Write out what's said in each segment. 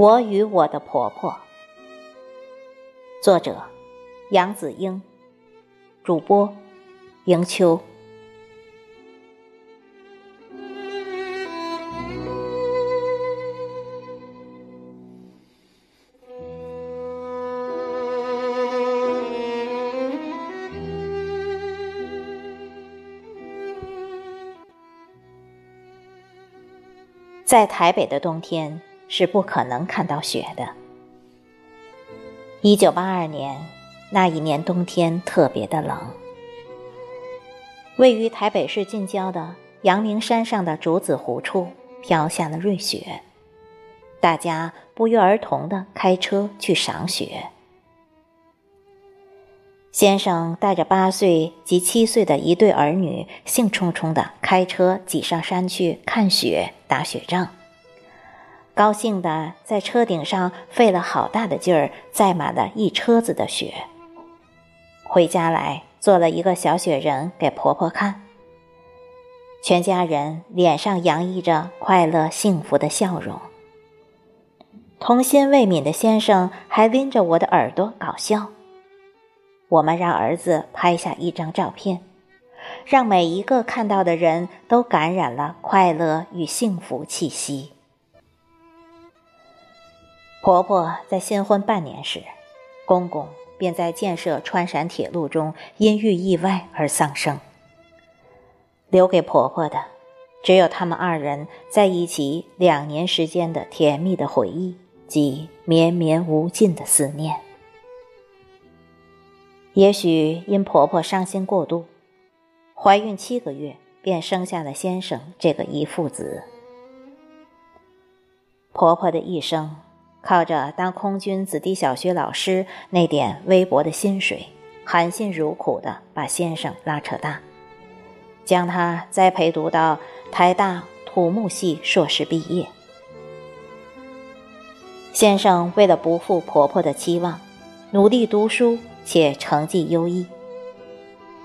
我与我的婆婆，作者杨子英，主播迎秋。在台北的冬天。是不可能看到雪的。一九八二年那一年冬天特别的冷，位于台北市近郊的阳明山上的竹子湖处飘下了瑞雪，大家不约而同的开车去赏雪。先生带着八岁及七岁的一对儿女，兴冲冲的开车挤上山去看雪、打雪仗。高兴的在车顶上费了好大的劲儿，载满了一车子的雪。回家来做了一个小雪人给婆婆看，全家人脸上洋溢着快乐幸福的笑容。童心未泯的先生还拎着我的耳朵搞笑。我们让儿子拍下一张照片，让每一个看到的人都感染了快乐与幸福气息。婆婆在新婚半年时，公公便在建设川陕铁路中因遇意外而丧生。留给婆婆的，只有他们二人在一起两年时间的甜蜜的回忆及绵绵无尽的思念。也许因婆婆伤心过度，怀孕七个月便生下了先生这个遗腹子。婆婆的一生。靠着当空军子弟小学老师那点微薄的薪水，含辛茹苦地把先生拉扯大，将他栽培读到台大土木系硕士毕业。先生为了不负婆婆的期望，努力读书且成绩优异。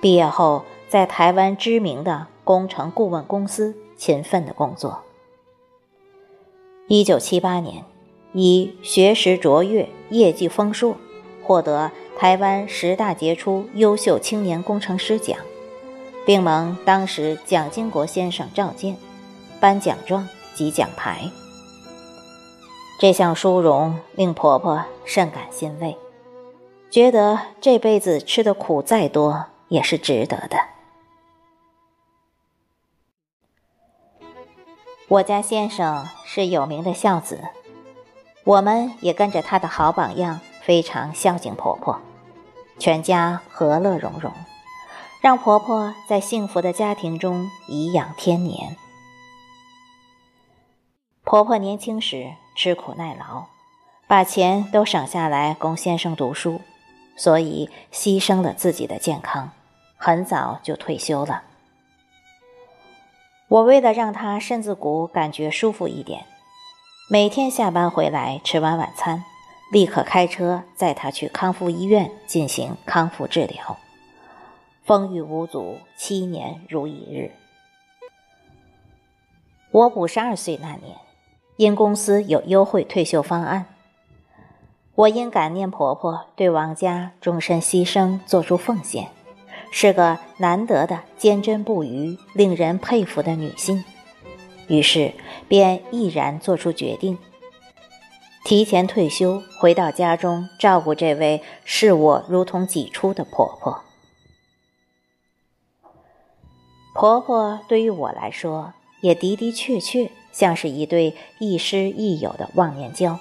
毕业后，在台湾知名的工程顾问公司勤奋地工作。一九七八年。以学识卓越、业绩丰硕，获得台湾十大杰出优秀青年工程师奖，并蒙当时蒋经国先生召见，颁奖状及奖牌。这项殊荣令婆婆甚感欣慰，觉得这辈子吃的苦再多也是值得的。我家先生是有名的孝子。我们也跟着他的好榜样，非常孝敬婆婆，全家和乐融融，让婆婆在幸福的家庭中颐养天年。婆婆年轻时吃苦耐劳，把钱都省下来供先生读书，所以牺牲了自己的健康，很早就退休了。我为了让她身子骨感觉舒服一点。每天下班回来吃完晚餐，立刻开车载他去康复医院进行康复治疗。风雨无阻，七年如一日。我五十二岁那年，因公司有优惠退休方案，我因感念婆婆对王家终身牺牲做出奉献，是个难得的坚贞不渝、令人佩服的女性。于是，便毅然做出决定，提前退休，回到家中照顾这位视我如同己出的婆婆。婆婆对于我来说，也的的确确像是一对亦师亦友的忘年交。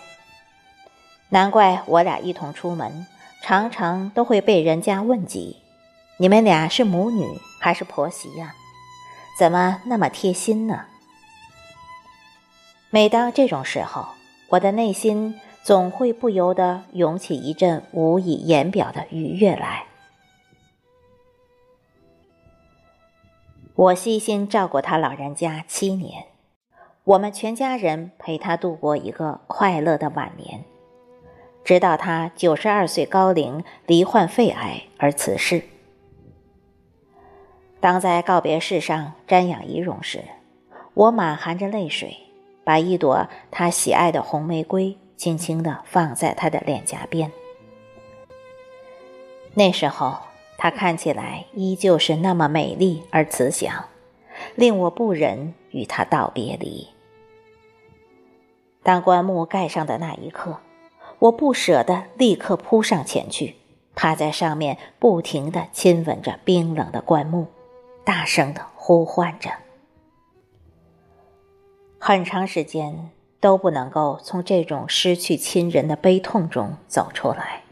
难怪我俩一同出门，常常都会被人家问及：“你们俩是母女还是婆媳呀？怎么那么贴心呢？”每当这种时候，我的内心总会不由得涌起一阵无以言表的愉悦来。我悉心照顾他老人家七年，我们全家人陪他度过一个快乐的晚年，直到他九十二岁高龄罹患肺癌而辞世。当在告别式上瞻仰遗容时，我满含着泪水。把一朵他喜爱的红玫瑰轻轻地放在他的脸颊边。那时候，她看起来依旧是那么美丽而慈祥，令我不忍与她道别离。当棺木盖上的那一刻，我不舍得立刻扑上前去，趴在上面，不停地亲吻着冰冷的棺木，大声地呼唤着。很长时间都不能够从这种失去亲人的悲痛中走出来。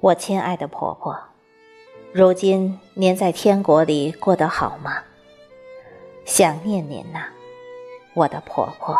我亲爱的婆婆，如今您在天国里过得好吗？想念您呐，我的婆婆。